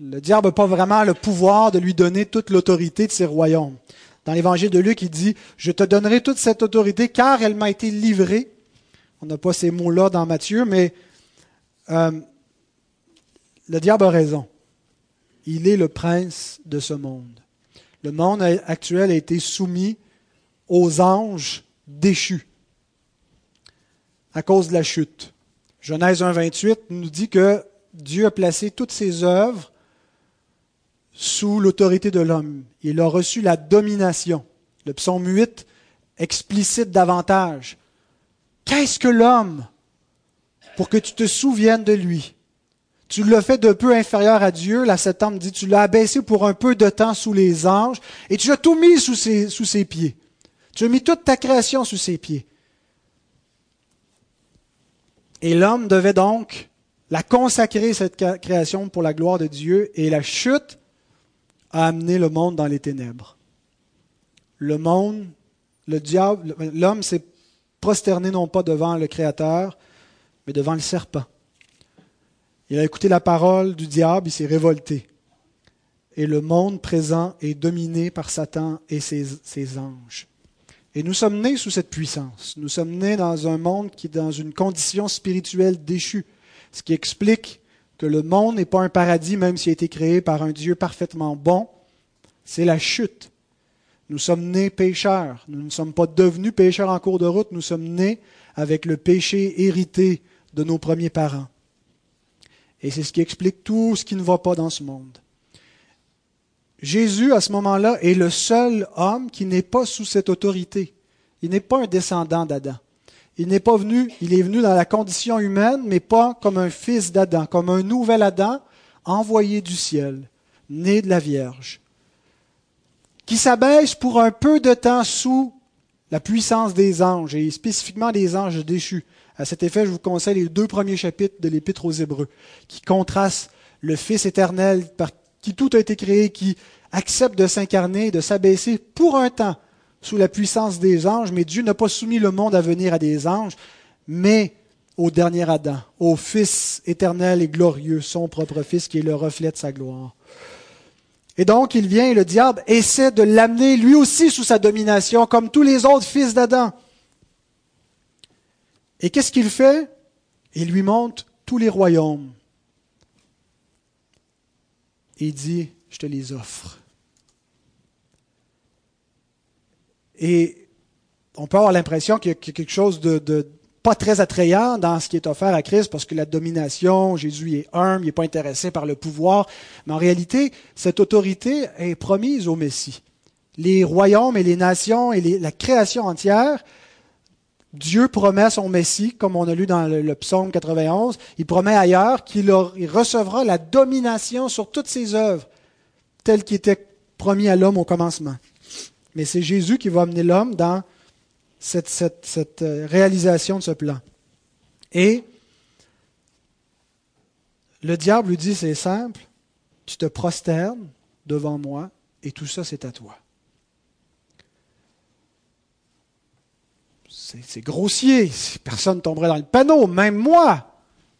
le diable n'a pas vraiment le pouvoir de lui donner toute l'autorité de ses royaumes. Dans l'évangile de Luc, il dit, je te donnerai toute cette autorité car elle m'a été livrée. On n'a pas ces mots-là dans Matthieu, mais euh, le diable a raison. Il est le prince de ce monde. Le monde actuel a été soumis aux anges déchus à cause de la chute. Genèse 1, 28 nous dit que Dieu a placé toutes ses œuvres sous l'autorité de l'homme. Il a reçu la domination. Le psaume 8 explicite davantage. Qu'est-ce que l'homme pour que tu te souviennes de lui? Tu l'as fait de peu inférieur à Dieu. La homme dit, tu l'as abaissé pour un peu de temps sous les anges et tu as tout mis sous ses pieds. Tu as mis toute ta création sous ses pieds. Et l'homme devait donc la consacrer, cette création, pour la gloire de Dieu. Et la chute a amené le monde dans les ténèbres. Le monde, le diable, l'homme s'est prosterné non pas devant le Créateur, mais devant le serpent. Il a écouté la parole du diable, il s'est révolté. Et le monde présent est dominé par Satan et ses, ses, anges. Et nous sommes nés sous cette puissance. Nous sommes nés dans un monde qui est dans une condition spirituelle déchue. Ce qui explique que le monde n'est pas un paradis, même s'il a été créé par un Dieu parfaitement bon. C'est la chute. Nous sommes nés pécheurs. Nous ne sommes pas devenus pécheurs en cours de route. Nous sommes nés avec le péché hérité de nos premiers parents. Et c'est ce qui explique tout ce qui ne va pas dans ce monde. Jésus, à ce moment-là, est le seul homme qui n'est pas sous cette autorité. Il n'est pas un descendant d'Adam. Il n'est pas venu, il est venu dans la condition humaine, mais pas comme un fils d'Adam, comme un nouvel Adam envoyé du ciel, né de la Vierge, qui s'abaisse pour un peu de temps sous la puissance des anges, et spécifiquement des anges déchus. À cet effet, je vous conseille les deux premiers chapitres de l'Épître aux Hébreux, qui contrastent le Fils éternel par qui tout a été créé, qui accepte de s'incarner, de s'abaisser pour un temps sous la puissance des anges, mais Dieu n'a pas soumis le monde à venir à des anges, mais au dernier Adam, au Fils éternel et glorieux, son propre Fils qui est le reflet de sa gloire. Et donc il vient et le diable essaie de l'amener lui aussi sous sa domination, comme tous les autres fils d'Adam. Et qu'est-ce qu'il fait? Il lui montre tous les royaumes. Et il dit, je te les offre. Et on peut avoir l'impression qu'il y a quelque chose de, pas très attrayant dans ce qui est offert à Christ, parce que la domination, Jésus est humble, il n'est pas intéressé par le pouvoir. Mais en réalité, cette autorité est promise au Messie. Les royaumes et les nations et la création entière Dieu promet son Messie, comme on a lu dans le, psaume 91, il promet ailleurs qu'il recevra la domination sur toutes ses œuvres, telles qui étaient promis à l'homme au commencement. Mais c'est Jésus qui va amener l'homme dans cette, cette, euh, réalisation de ce plan. Et le diable lui dit, c'est simple, tu te prosternes devant moi et tout ça c'est à toi. C'est grossier. Personne tomberait dans le panneau, même moi,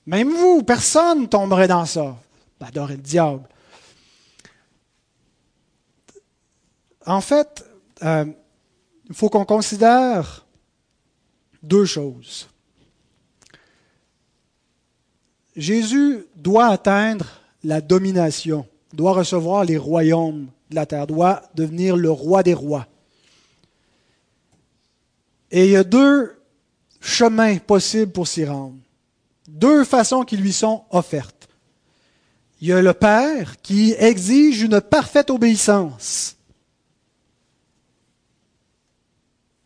même vous, personne tomberait dans ça. Adorer le diable. En fait, euh, il faut qu'on considère deux choses. Jésus doit atteindre la domination, doit recevoir les royaumes de la terre, doit devenir le roi des rois. Et il y a deux chemins possibles pour s'y rendre. Deux façons qui lui sont offertes. Il y a le Père qui exige une parfaite obéissance.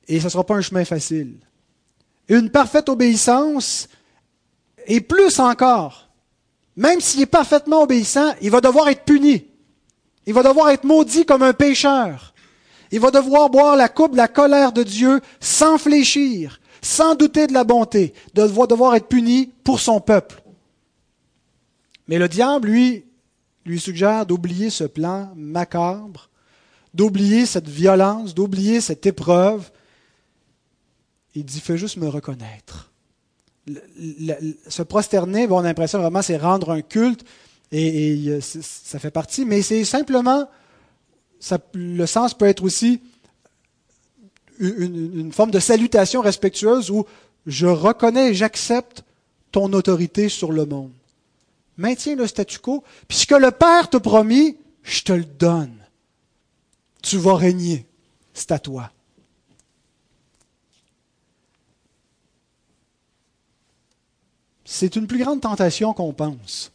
Et ce ne sera pas un chemin facile. Une parfaite obéissance, et plus encore, même s'il est parfaitement obéissant, il va devoir être puni. Il va devoir être maudit comme un pécheur. Il va devoir boire la coupe de la colère de Dieu sans fléchir, sans douter de la bonté, de devoir être puni pour son peuple. Mais le diable, lui, lui suggère d'oublier ce plan macabre, d'oublier cette violence, d'oublier cette épreuve. Il dit, fais juste me reconnaître. se prosterner, bon, on a l'impression vraiment c'est rendre un culte, et ça fait partie, mais c'est simplement le sens peut être aussi une, forme de salutation respectueuse où je reconnais et j'accepte ton autorité sur le monde. Maintiens le statu quo, puisque le Père te promis, je te le donne. Tu vas régner. C'est à toi. c'est une plus grande tentation qu'on pense.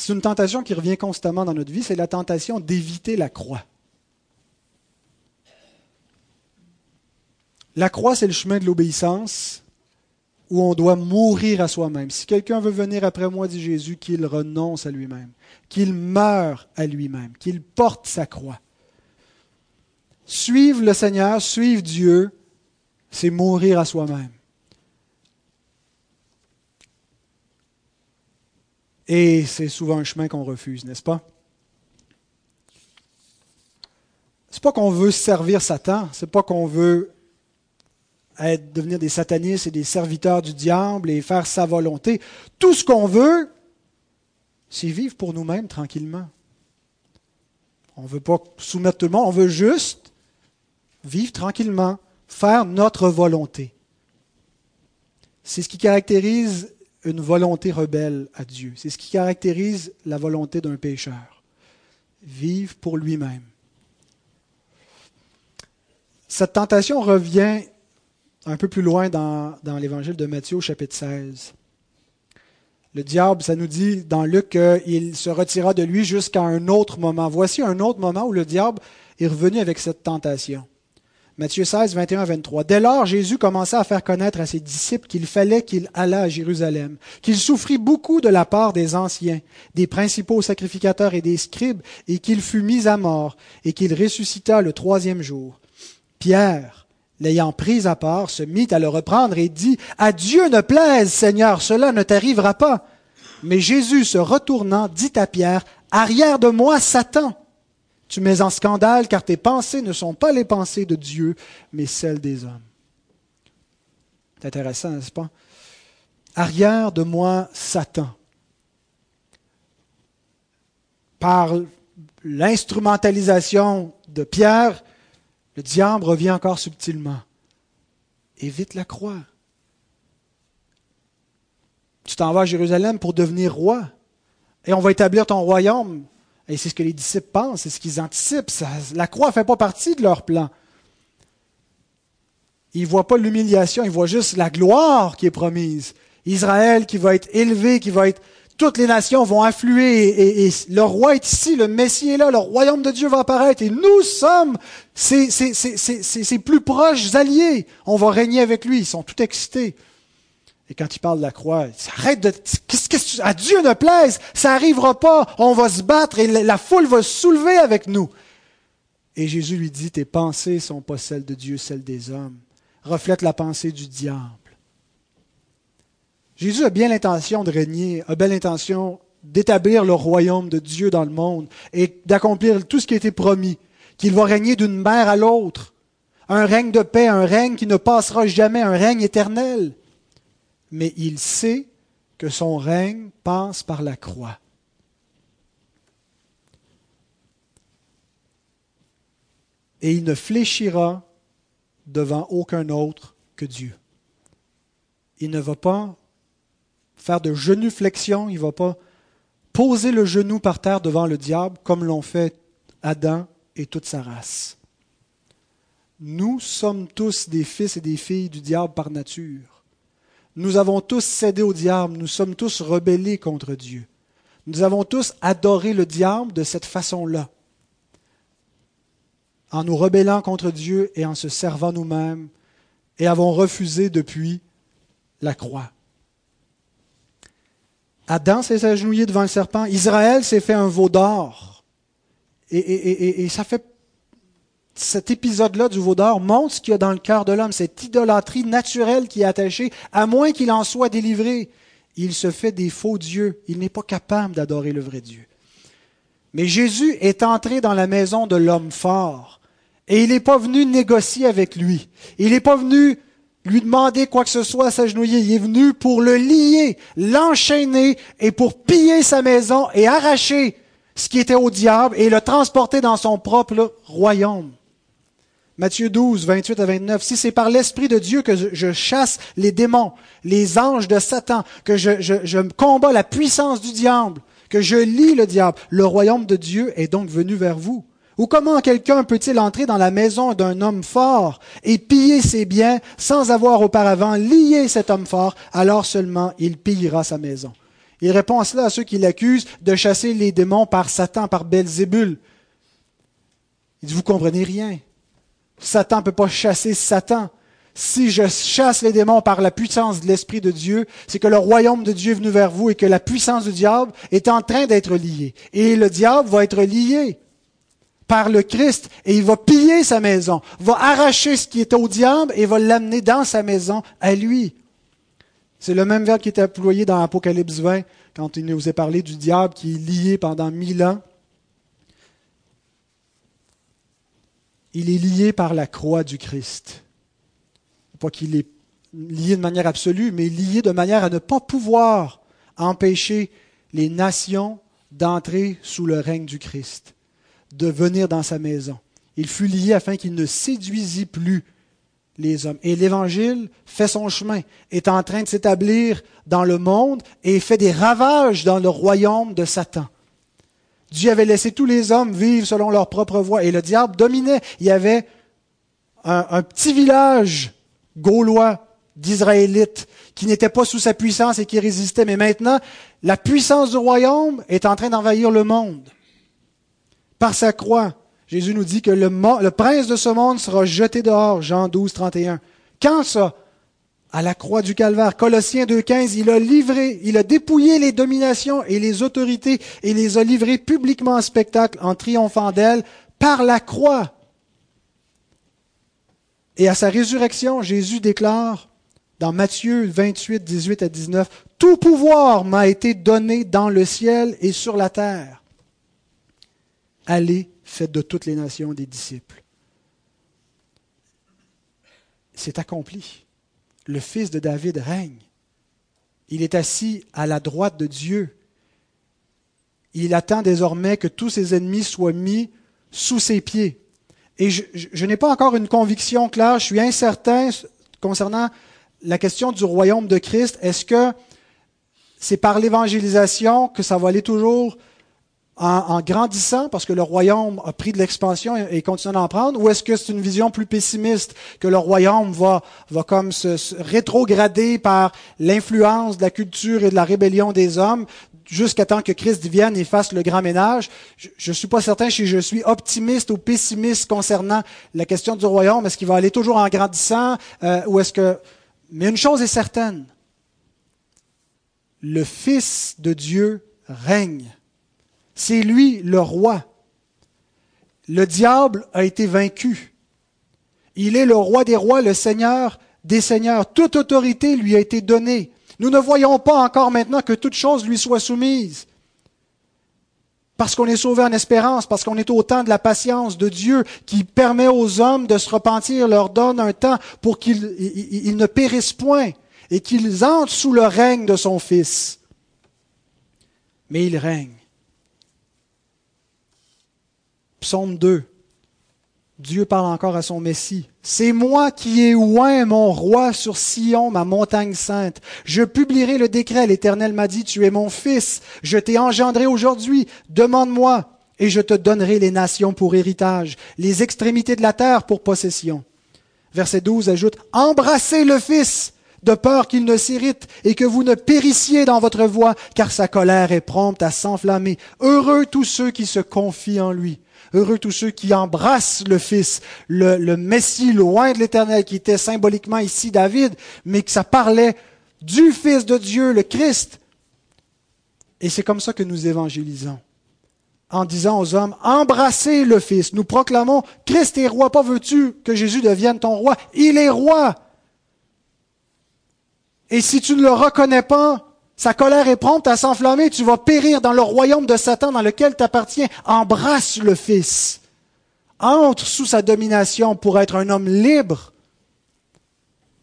C'est une tentation qui revient constamment dans notre vie, c'est la tentation d'éviter la croix. La croix, c'est le chemin de l'obéissance où on doit mourir à soi-même. Si quelqu'un veut venir après moi, dit Jésus, qu'il renonce à lui-même, qu'il meure à lui-même, qu'il porte sa croix. Suivre le Seigneur, suivre Dieu, c'est mourir à soi-même. Et c'est souvent un chemin qu'on refuse, n'est-ce pas? C'est pas qu'on veut servir Satan, c'est pas qu'on veut devenir des satanistes et des serviteurs du diable et faire sa volonté. Tout ce qu'on veut, c'est vivre pour nous-mêmes tranquillement. On ne veut pas soumettre tout le monde, on veut juste vivre tranquillement, faire notre volonté. C'est ce qui caractérise une volonté rebelle à Dieu. C'est ce qui caractérise la volonté d'un pécheur. Vivre pour lui-même. Cette tentation revient un peu plus loin dans, dans l'évangile de Matthieu au chapitre 16. Le diable, ça nous dit dans Luc qu'il se retira de lui jusqu'à un autre moment. Voici un autre moment où le diable est revenu avec cette tentation. Matthieu 16, 21, 23. Dès lors, Jésus commença à faire connaître à ses disciples qu'il fallait qu'il allât à Jérusalem, qu'il souffrit beaucoup de la part des anciens, des principaux sacrificateurs et des scribes, et qu'il fut mis à mort, et qu'il ressuscita le troisième jour. Pierre, l'ayant pris à part, se mit à le reprendre et dit, À Dieu ne plaise, Seigneur, cela ne t'arrivera pas. Mais Jésus, se retournant, dit à Pierre, Arrière de moi, Satan tu mets en scandale car tes pensées ne sont pas les pensées de Dieu, mais celles des hommes. C'est intéressant, n'est-ce pas? Arrière de moi, Satan. Par l'instrumentalisation de Pierre, le diable revient encore subtilement. Évite la croix. Tu t'en vas à Jérusalem pour devenir roi. Et on va établir ton royaume. Et c'est ce que les disciples pensent, c'est ce qu'ils anticipent. la croix ne fait pas partie de leur plan. Ils ne voient pas l'humiliation, ils voient juste la gloire qui est promise. Israël qui va être élevé, qui va être... Toutes les nations vont affluer et, le roi est ici, le Messie est là, le royaume de Dieu va apparaître et nous sommes ses, ses plus proches alliés. On va régner avec lui, ils sont tout excités. Et quand il parle de la croix, arrête de, qu'est-ce que à Dieu ne plaise, ça n'arrivera pas, on va se battre et la foule va se soulever avec nous. Et Jésus lui dit, tes pensées sont pas celles de Dieu, celles des hommes. Reflète la pensée du diable. Jésus a bien l'intention de régner, a bien l'intention d'établir le royaume de Dieu dans le monde et d'accomplir tout ce qui a été promis, qu'il va régner d'une mère à l'autre. Un règne de paix, un règne qui ne passera jamais, un règne éternel mais il sait que son règne passe par la croix. Et il ne fléchira devant aucun autre que Dieu. Il ne va pas faire de genuflexion, il ne va pas poser le genou par terre devant le diable comme l'ont fait Adam et toute sa race. Nous sommes tous des fils et des filles du diable par nature. Nous avons tous cédé au diable, nous sommes tous rebellés contre Dieu. Nous avons tous adoré le diable de cette façon-là, en nous rebellant contre Dieu et en se servant nous-mêmes, et avons refusé depuis la croix. Adam s'est agenouillé devant le serpent, Israël s'est fait un veau d'or. Et, ça fait cet épisode-là du veau d'or montre ce qu'il y a dans le cœur de l'homme, cette idolâtrie naturelle qui est attachée, à moins qu'il en soit délivré. Il se fait des faux dieux. Il n'est pas capable d'adorer le vrai Dieu. Mais Jésus est entré dans la maison de l'homme fort. Et il n'est pas venu négocier avec lui. Il n'est pas venu lui demander quoi que ce soit à s'agenouiller. Il est venu pour le lier, l'enchaîner et pour piller sa maison et arracher ce qui était au diable et le transporter dans son propre royaume. Matthieu 12, 28 à 29. Si c'est par l'Esprit de Dieu que je chasse les démons, les anges de Satan, que je, je, combats la puissance du diable, que je lis le diable, le royaume de Dieu est donc venu vers vous. Ou comment quelqu'un peut-il entrer dans la maison d'un homme fort et piller ses biens sans avoir auparavant lié cet homme fort? Alors seulement il pillera sa maison. Il répond à cela à ceux qui l'accusent de chasser les démons par Satan, par Belzébul. Il dit, vous comprenez rien. Satan ne peut pas chasser Satan si je chasse les démons par la puissance de l'Esprit de Dieu, c'est que le royaume de Dieu est venu vers vous et que la puissance du diable est en train d'être liée. Et le diable va être lié par le Christ et il va piller sa maison, va arracher ce qui est au diable et va l'amener dans sa maison à lui. C'est le même verbe qui est employé dans Apocalypse 20 quand il nous est parlé du diable qui est lié pendant mille ans. Il est lié par la croix du Christ pas qu'il est lié de manière absolue, mais lié de manière à ne pas pouvoir empêcher les nations d'entrer sous le règne du Christ, de venir dans sa maison. Il fut lié afin qu'il ne séduisit plus les hommes. Et l'Évangile fait son chemin, est en train de s'établir dans le monde et fait des ravages dans le royaume de Satan. Dieu avait laissé tous les hommes vivre selon leur propre voie et le diable dominait. Il y avait un, petit village Gaulois, d'Israélites, qui n'étaient pas sous sa puissance et qui résistaient. Mais maintenant, la puissance du royaume est en train d'envahir le monde. Par sa croix, Jésus nous dit que le prince de ce monde sera jeté dehors, Jean 12, 31. Quand ça? À la croix du calvaire. Colossiens 2.15, il a livré, il a dépouillé les dominations et les autorités et les a livrés publiquement en spectacle en triomphant d'elles par la croix. Et à sa résurrection, Jésus déclare dans Matthieu 28, 18 à 19, Tout pouvoir m'a été donné dans le ciel et sur la terre. Allez, faites de toutes les nations des disciples. C'est accompli. Le fils de David règne. Il est assis à la droite de Dieu. Il attend désormais que tous ses ennemis soient mis sous ses pieds. Et je, n'ai pas encore une conviction claire, je suis incertain concernant la question du royaume de Christ. Est-ce que c'est par l'évangélisation que ça va aller toujours en, grandissant parce que le royaume a pris de l'expansion et, continue d'en prendre, ou est-ce que c'est une vision plus pessimiste que le royaume va, va comme se rétrograder par l'influence de la culture et de la rébellion des hommes, jusqu'à temps que Christ vienne et fasse le grand ménage? Je ne suis pas certain si je suis optimiste ou pessimiste concernant la question du royaume. Est-ce qu'il va aller toujours en grandissant euh, ou est-ce que... Mais une chose est certaine, le Fils de Dieu règne. C'est lui le roi. Le diable a été vaincu. Il est le roi des rois, le Seigneur des seigneurs. Toute autorité lui a été donnée. Nous ne voyons pas encore maintenant que toute chose lui soit soumise. Parce qu'on est sauvé en espérance, parce qu'on est au temps de la patience de Dieu qui permet aux hommes de se repentir, leur donne un temps pour qu'ils ne périssent point et qu'ils entrent sous le règne de son Fils. Mais il règne. Psaume 2. Dieu parle encore à son Messie. C'est moi qui ai oint mon roi sur Sion, ma montagne sainte. Je publierai le décret. L'Éternel m'a dit, tu es mon fils. Je t'ai engendré aujourd'hui. Demande-moi et je te donnerai les nations pour héritage, les extrémités de la terre pour possession. Verset 12 ajoute, embrassez le fils de peur qu'il ne s'irrite et que vous ne périssiez dans votre voie, car sa colère est prompte à s'enflammer. Heureux tous ceux qui se confient en lui. Heureux tous ceux qui embrassent le Fils, le, le Messie loin de l'Éternel, qui était symboliquement ici David, mais que ça parlait du Fils de Dieu, le Christ. Et c'est comme ça que nous évangélisons. En disant aux hommes, embrassez le Fils. Nous proclamons, Christ est roi. Pas veux-tu que Jésus devienne ton roi? Il est roi. Et si tu ne le reconnais pas, sa colère est prompte à s'enflammer, tu vas périr dans le royaume de Satan dans lequel tu appartiens. Embrasse le Fils. Entre sous sa domination pour être un homme libre.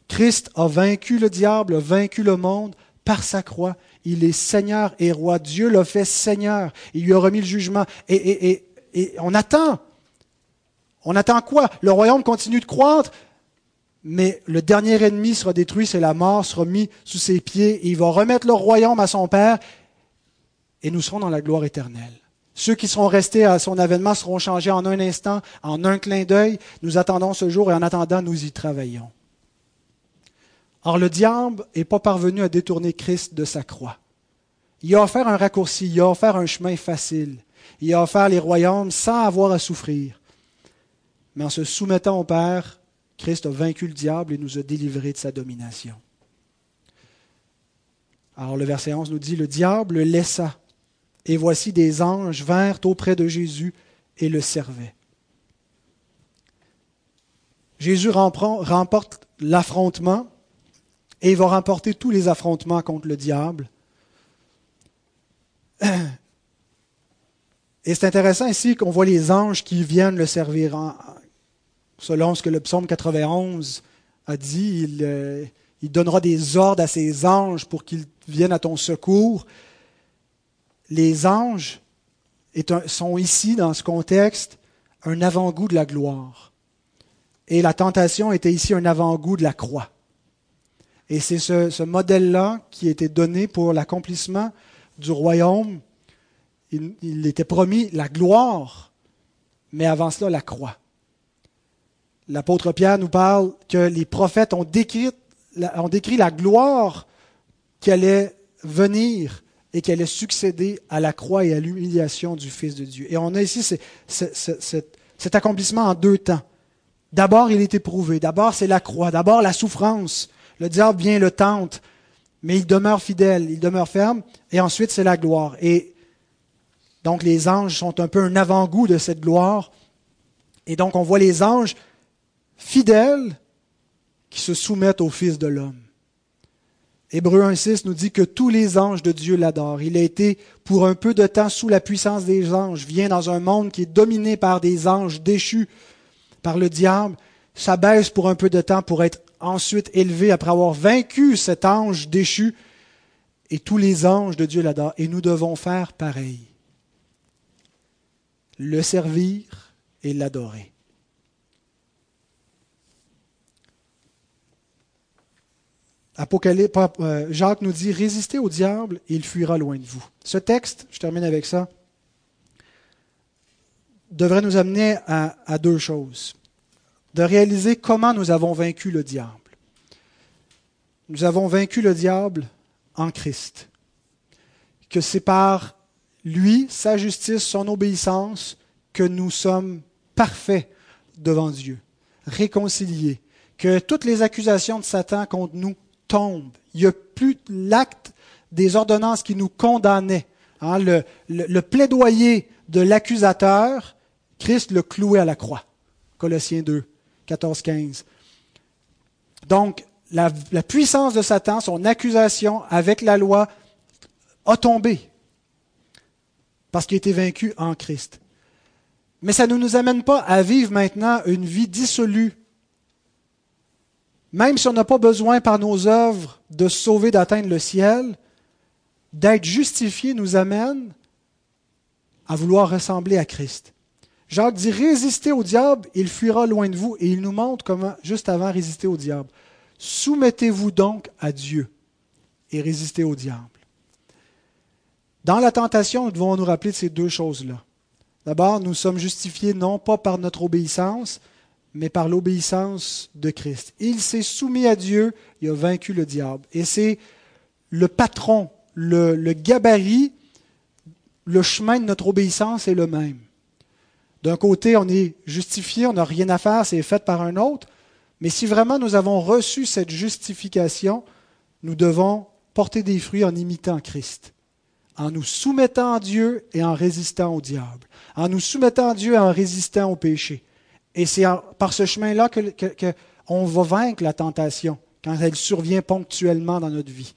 Christ a vaincu le diable, a vaincu le monde par sa croix. Il est Seigneur et roi. Dieu l'a fait Seigneur. Il lui a remis le jugement. Et, et, et, et on attend. On attend quoi? Le royaume continue de croître mais le dernier ennemi sera détruit, c'est la mort, sera mis sous ses pieds, et il va remettre le royaume à son Père, et nous serons dans la gloire éternelle. Ceux qui seront restés à son avènement seront changés en un instant, en un clin d'œil. Nous attendons ce jour et en attendant, nous y travaillons. Or, le diable n'est pas parvenu à détourner Christ de sa croix. Il a offert un raccourci, il a offert un chemin facile. Il a offert les royaumes sans avoir à souffrir. Mais en se soumettant au Père, Christ a vaincu le diable et nous a délivrés de sa domination. Alors le verset 11 nous dit, le diable laissa, et voici des anges vinrent auprès de Jésus et le servaient. Jésus remporte l'affrontement et il va remporter tous les affrontements contre le diable. Et c'est intéressant ici qu'on voit les anges qui viennent le servir. Selon ce que le psaume 91 a dit, il, euh, il donnera des ordres à ses anges pour qu'ils viennent à ton secours. Les anges sont ici, dans ce contexte, un avant-goût de la gloire. Et la tentation était ici un avant-goût de la croix. Et c'est ce, modèle-là qui était donné pour l'accomplissement du royaume il, était promis la gloire, mais avant cela la croix. L'apôtre Pierre nous parle que les prophètes ont décrit, la gloire qui allait venir et qui allait succéder à la croix et à l'humiliation du Fils de Dieu. Et on a ici cet accomplissement en deux temps. D'abord, il est éprouvé. D'abord, c'est la croix. D'abord, la souffrance. Le diable vient le tente, mais il demeure fidèle, il demeure ferme. Et ensuite, c'est la gloire. Et donc les anges sont un peu un avant-goût de cette gloire. Et donc on voit les anges fidèles qui se soumettent au Fils de l'homme. Hébreu 1.6 nous dit que tous les anges de Dieu l'adorent. Il a été pour un peu de temps sous la puissance des anges, vient dans un monde qui est dominé par des anges déchus par le diable, s'abaisse pour un peu de temps pour être ensuite élevé après avoir vaincu cet ange déchu. Et tous les anges de Dieu l'adorent. Et nous devons faire pareil le servir et l'adorer. Apocalypse, euh, Jacques nous dit Résistez au diable et il fuira loin de vous. Ce texte, je termine avec ça, devrait nous amener à, à deux choses. De réaliser comment nous avons vaincu le diable. Nous avons vaincu le diable en Christ. Que c'est par lui, sa justice, son obéissance, que nous sommes parfaits devant Dieu, réconciliés, que toutes les accusations de Satan contre nous tombent. Il n'y a plus l'acte des ordonnances qui nous condamnaient. Hein, le, plaidoyer de l'accusateur, Christ le cloué à la croix. Colossiens 2, 14, 15. Donc, la puissance de Satan, son accusation avec la loi, a tombé parce qu'il a été vaincu en Christ. Mais ça ne nous amène pas à vivre maintenant une vie dissolue. Même si on n'a pas besoin par nos œuvres de sauver, d'atteindre le ciel, d'être justifié nous amène à vouloir ressembler à Christ. Jacques dit résistez au diable, il fuira loin de vous, et il nous montre comment, juste avant, résister au diable. Soumettez-vous donc à Dieu et résistez au diable. Dans la tentation, nous devons nous rappeler de ces deux choses-là. D'abord, nous sommes justifiés non pas par notre obéissance, mais par l'obéissance de Christ. Il s'est soumis à Dieu, il a vaincu le diable. Et c'est le patron, le, gabarit, le chemin de notre obéissance est le même. D'un côté, on est justifié, on n'a rien à faire, c'est fait par un autre. Mais si vraiment nous avons reçu cette justification, nous devons porter des fruits en imitant Christ en nous soumettant à Dieu et en résistant au diable, en nous soumettant à Dieu et en résistant au péché. Et c'est par ce chemin-là qu'on que, va vaincre la tentation quand elle survient ponctuellement dans notre vie.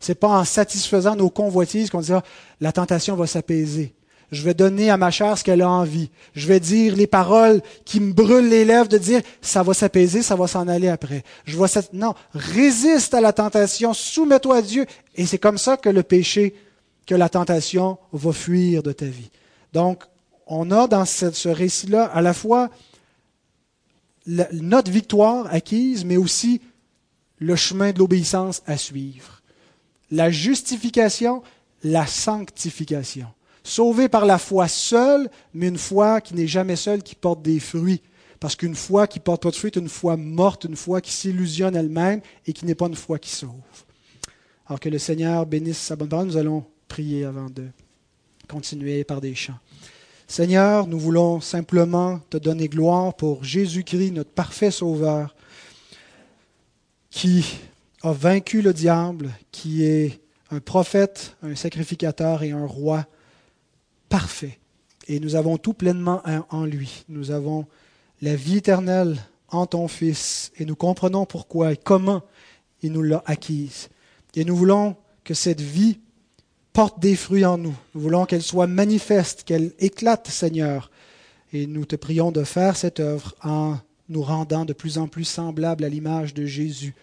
Ce n'est pas en satisfaisant nos convoitises qu'on dira la tentation va s'apaiser. Je vais donner à ma chair ce qu'elle a envie. Je vais dire les paroles qui me brûlent les lèvres de dire ça va s'apaiser, ça va s'en aller après. Je vois non, résiste à la tentation, soumets-toi à Dieu et c'est comme ça que le péché que la tentation va fuir de ta vie. Donc, on a dans ce, récit-là à la fois notre victoire acquise, mais aussi le chemin de l'obéissance à suivre. La justification, la sanctification. Sauvé par la foi seule, mais une foi qui n'est jamais seule, qui porte des fruits. Parce qu'une foi qui porte pas de fruits est une foi morte, une foi qui s'illusionne elle-même et qui n'est pas une foi qui sauve. Alors que le Seigneur bénisse sa bonne parole, nous allons prier avant de continuer par des chants. Seigneur, nous voulons simplement te donner gloire pour Jésus-Christ, notre parfait Sauveur, qui a vaincu le diable, qui est un prophète, un sacrificateur et un roi parfait. Et nous avons tout pleinement en lui. Nous avons la vie éternelle en ton Fils et nous comprenons pourquoi et comment il nous l'a acquise. Et nous voulons que cette vie porte des fruits en nous. Nous voulons qu'elle soit manifeste, qu'elle éclate, Seigneur. Et nous te prions de faire cette œuvre en nous rendant de plus en plus semblables à l'image de Jésus,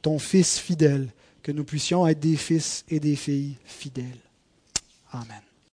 ton Fils fidèle, que nous puissions être des fils et des filles fidèles. Amen.